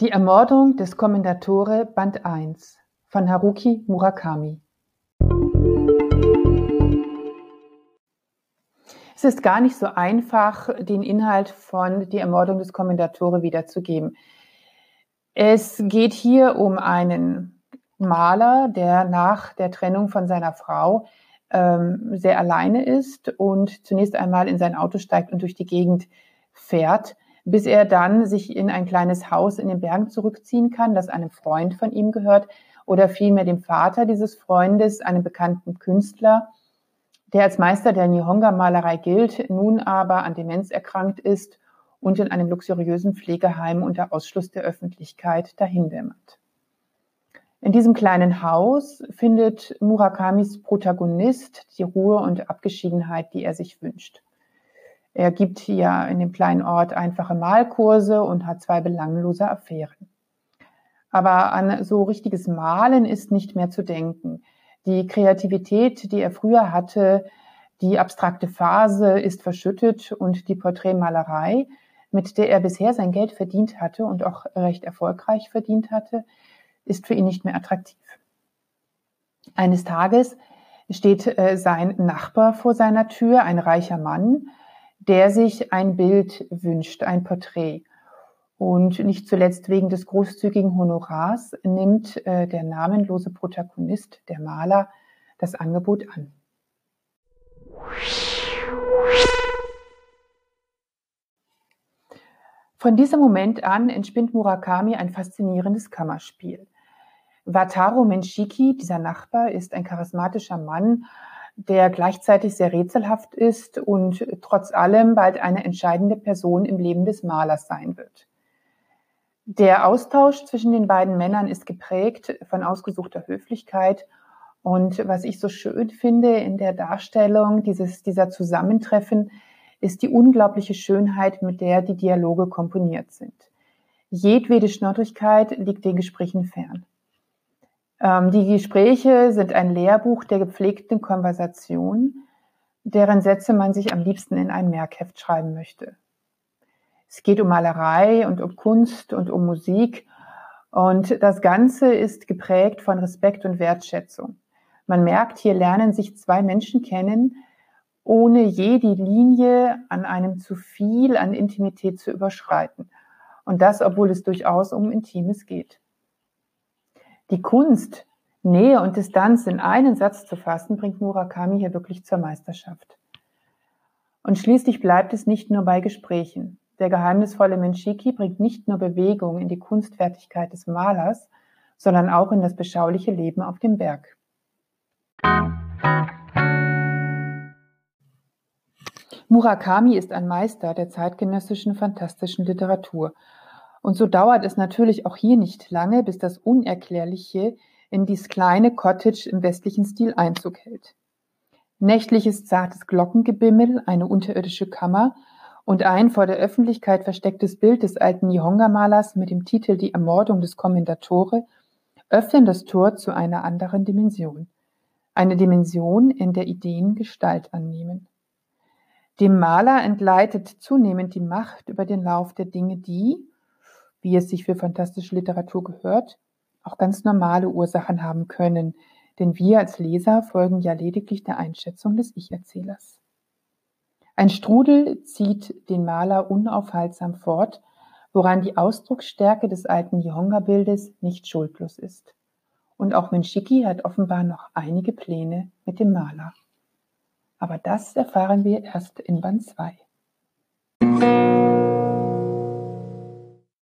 Die Ermordung des Kommendatore Band 1 von Haruki Murakami Es ist gar nicht so einfach, den Inhalt von Die Ermordung des Kommendatore wiederzugeben. Es geht hier um einen Maler, der nach der Trennung von seiner Frau ähm, sehr alleine ist und zunächst einmal in sein Auto steigt und durch die Gegend fährt bis er dann sich in ein kleines Haus in den Bergen zurückziehen kann, das einem Freund von ihm gehört oder vielmehr dem Vater dieses Freundes, einem bekannten Künstler, der als Meister der Nihonga-Malerei gilt, nun aber an Demenz erkrankt ist und in einem luxuriösen Pflegeheim unter Ausschluss der Öffentlichkeit dahindämmert. In diesem kleinen Haus findet Murakamis Protagonist die Ruhe und Abgeschiedenheit, die er sich wünscht. Er gibt hier in dem kleinen Ort einfache Malkurse und hat zwei belanglose Affären. Aber an so richtiges Malen ist nicht mehr zu denken. Die Kreativität, die er früher hatte, die abstrakte Phase ist verschüttet und die Porträtmalerei, mit der er bisher sein Geld verdient hatte und auch recht erfolgreich verdient hatte, ist für ihn nicht mehr attraktiv. Eines Tages steht äh, sein Nachbar vor seiner Tür, ein reicher Mann, der sich ein Bild wünscht, ein Porträt. Und nicht zuletzt wegen des großzügigen Honorars nimmt äh, der namenlose Protagonist, der Maler, das Angebot an. Von diesem Moment an entspinnt Murakami ein faszinierendes Kammerspiel. Wataru Menshiki, dieser Nachbar, ist ein charismatischer Mann, der gleichzeitig sehr rätselhaft ist und trotz allem bald eine entscheidende Person im Leben des Malers sein wird. Der Austausch zwischen den beiden Männern ist geprägt von ausgesuchter Höflichkeit und was ich so schön finde in der Darstellung dieses, dieser Zusammentreffen, ist die unglaubliche Schönheit, mit der die Dialoge komponiert sind. Jedwede Schnoddrigkeit liegt den Gesprächen fern. Ähm, die Gespräche sind ein Lehrbuch der gepflegten Konversation, deren Sätze man sich am liebsten in ein Merkheft schreiben möchte. Es geht um Malerei und um Kunst und um Musik und das Ganze ist geprägt von Respekt und Wertschätzung. Man merkt, hier lernen sich zwei Menschen kennen, ohne je die Linie an einem zu viel an Intimität zu überschreiten. Und das, obwohl es durchaus um Intimes geht. Die Kunst, Nähe und Distanz in einen Satz zu fassen, bringt Murakami hier wirklich zur Meisterschaft. Und schließlich bleibt es nicht nur bei Gesprächen. Der geheimnisvolle Menschiki bringt nicht nur Bewegung in die Kunstfertigkeit des Malers, sondern auch in das beschauliche Leben auf dem Berg. Murakami ist ein Meister der zeitgenössischen fantastischen Literatur und so dauert es natürlich auch hier nicht lange, bis das Unerklärliche in dies kleine Cottage im westlichen Stil Einzug hält. Nächtliches zartes Glockengebimmel, eine unterirdische Kammer und ein vor der Öffentlichkeit verstecktes Bild des alten Nihonga-Malers mit dem Titel Die Ermordung des Kommendatore öffnen das Tor zu einer anderen Dimension. Eine Dimension, in der Ideen Gestalt annehmen. Dem Maler entgleitet zunehmend die Macht über den Lauf der Dinge, die, wie es sich für fantastische Literatur gehört, auch ganz normale Ursachen haben können, denn wir als Leser folgen ja lediglich der Einschätzung des Ich-Erzählers. Ein Strudel zieht den Maler unaufhaltsam fort, woran die Ausdrucksstärke des alten Nihonga-Bildes nicht schuldlos ist. Und auch Menshiki hat offenbar noch einige Pläne mit dem Maler. Aber das erfahren wir erst in Band 2.